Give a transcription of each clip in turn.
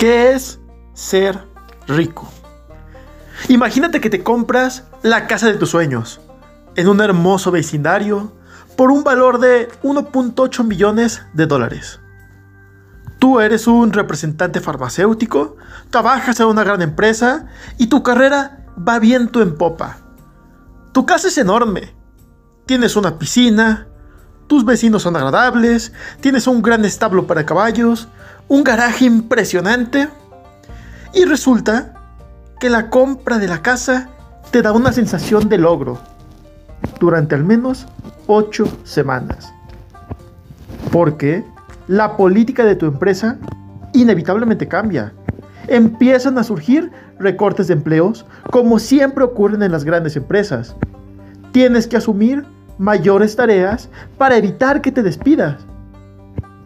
¿Qué es ser rico? Imagínate que te compras la casa de tus sueños en un hermoso vecindario por un valor de 1.8 millones de dólares. Tú eres un representante farmacéutico, trabajas en una gran empresa y tu carrera va viento en popa. Tu casa es enorme. Tienes una piscina, tus vecinos son agradables, tienes un gran establo para caballos, un garaje impresionante. Y resulta que la compra de la casa te da una sensación de logro durante al menos 8 semanas. Porque la política de tu empresa inevitablemente cambia. Empiezan a surgir recortes de empleos como siempre ocurren en las grandes empresas. Tienes que asumir mayores tareas para evitar que te despidas.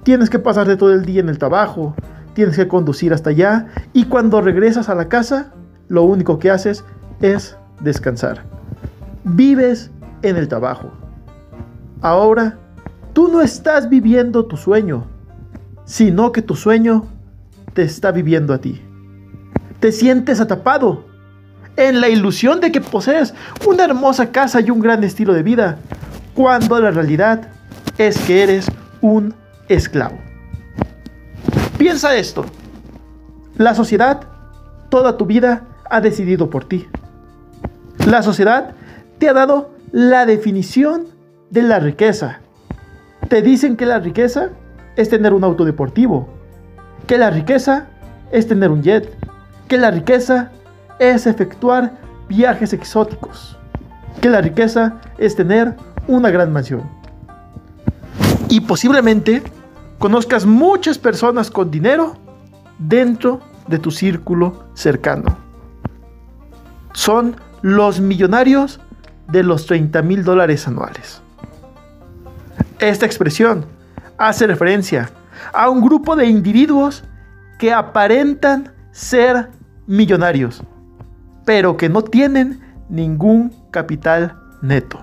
Tienes que pasarte todo el día en el trabajo, tienes que conducir hasta allá y cuando regresas a la casa, lo único que haces es descansar. Vives en el trabajo. Ahora, tú no estás viviendo tu sueño, sino que tu sueño te está viviendo a ti. Te sientes atapado en la ilusión de que posees una hermosa casa y un gran estilo de vida, cuando la realidad es que eres un esclavo. Piensa esto. La sociedad toda tu vida ha decidido por ti. La sociedad te ha dado la definición de la riqueza. Te dicen que la riqueza es tener un auto deportivo, que la riqueza es tener un jet, que la riqueza es efectuar viajes exóticos, que la riqueza es tener una gran mansión. Y posiblemente conozcas muchas personas con dinero dentro de tu círculo cercano. Son los millonarios de los 30 mil dólares anuales. Esta expresión hace referencia a un grupo de individuos que aparentan ser millonarios, pero que no tienen ningún capital neto.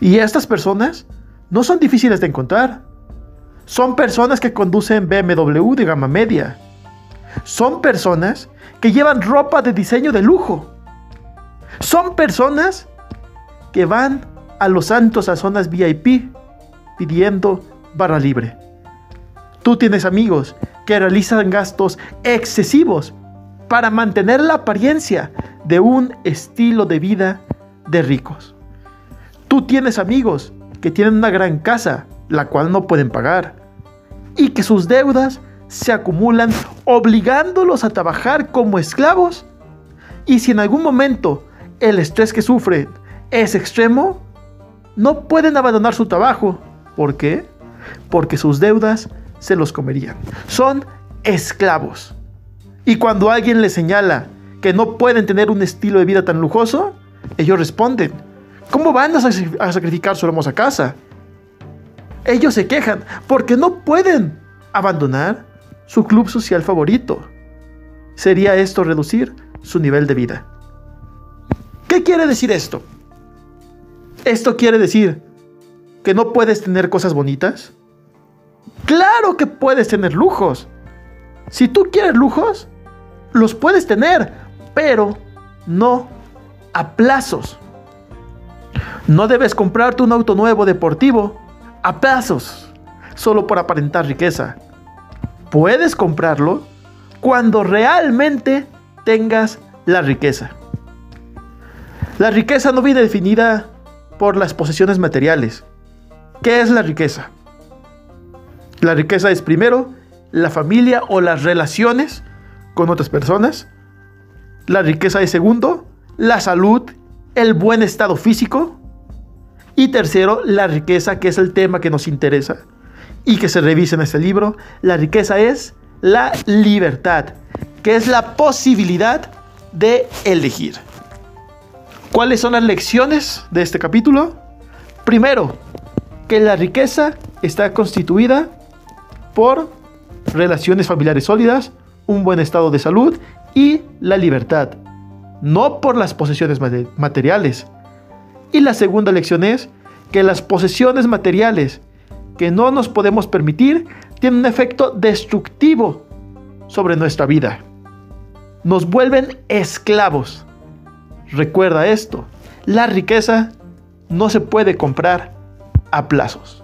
Y estas personas no son difíciles de encontrar. Son personas que conducen BMW de gama media. Son personas que llevan ropa de diseño de lujo. Son personas que van a los santos a zonas VIP pidiendo barra libre. Tú tienes amigos que realizan gastos excesivos para mantener la apariencia de un estilo de vida de ricos. Tú tienes amigos que tienen una gran casa, la cual no pueden pagar, y que sus deudas se acumulan obligándolos a trabajar como esclavos. Y si en algún momento el estrés que sufren es extremo, no pueden abandonar su trabajo. ¿Por qué? Porque sus deudas se los comerían. Son esclavos. Y cuando alguien les señala que no pueden tener un estilo de vida tan lujoso, ellos responden, ¿cómo van a sacrificar su hermosa casa? Ellos se quejan porque no pueden abandonar su club social favorito. ¿Sería esto reducir su nivel de vida? ¿Qué quiere decir esto? ¿Esto quiere decir que no puedes tener cosas bonitas? Claro que puedes tener lujos. Si tú quieres lujos, los puedes tener, pero no a plazos. No debes comprarte un auto nuevo deportivo a plazos, solo por aparentar riqueza. Puedes comprarlo cuando realmente tengas la riqueza. La riqueza no viene definida por las posesiones materiales. ¿Qué es la riqueza? La riqueza es primero la familia o las relaciones con otras personas. La riqueza es segundo la salud, el buen estado físico. Y tercero, la riqueza, que es el tema que nos interesa y que se revisa en este libro. La riqueza es la libertad, que es la posibilidad de elegir. ¿Cuáles son las lecciones de este capítulo? Primero, que la riqueza está constituida por relaciones familiares sólidas, un buen estado de salud y la libertad, no por las posesiones materiales. Y la segunda lección es que las posesiones materiales que no nos podemos permitir tienen un efecto destructivo sobre nuestra vida. Nos vuelven esclavos. Recuerda esto, la riqueza no se puede comprar a plazos.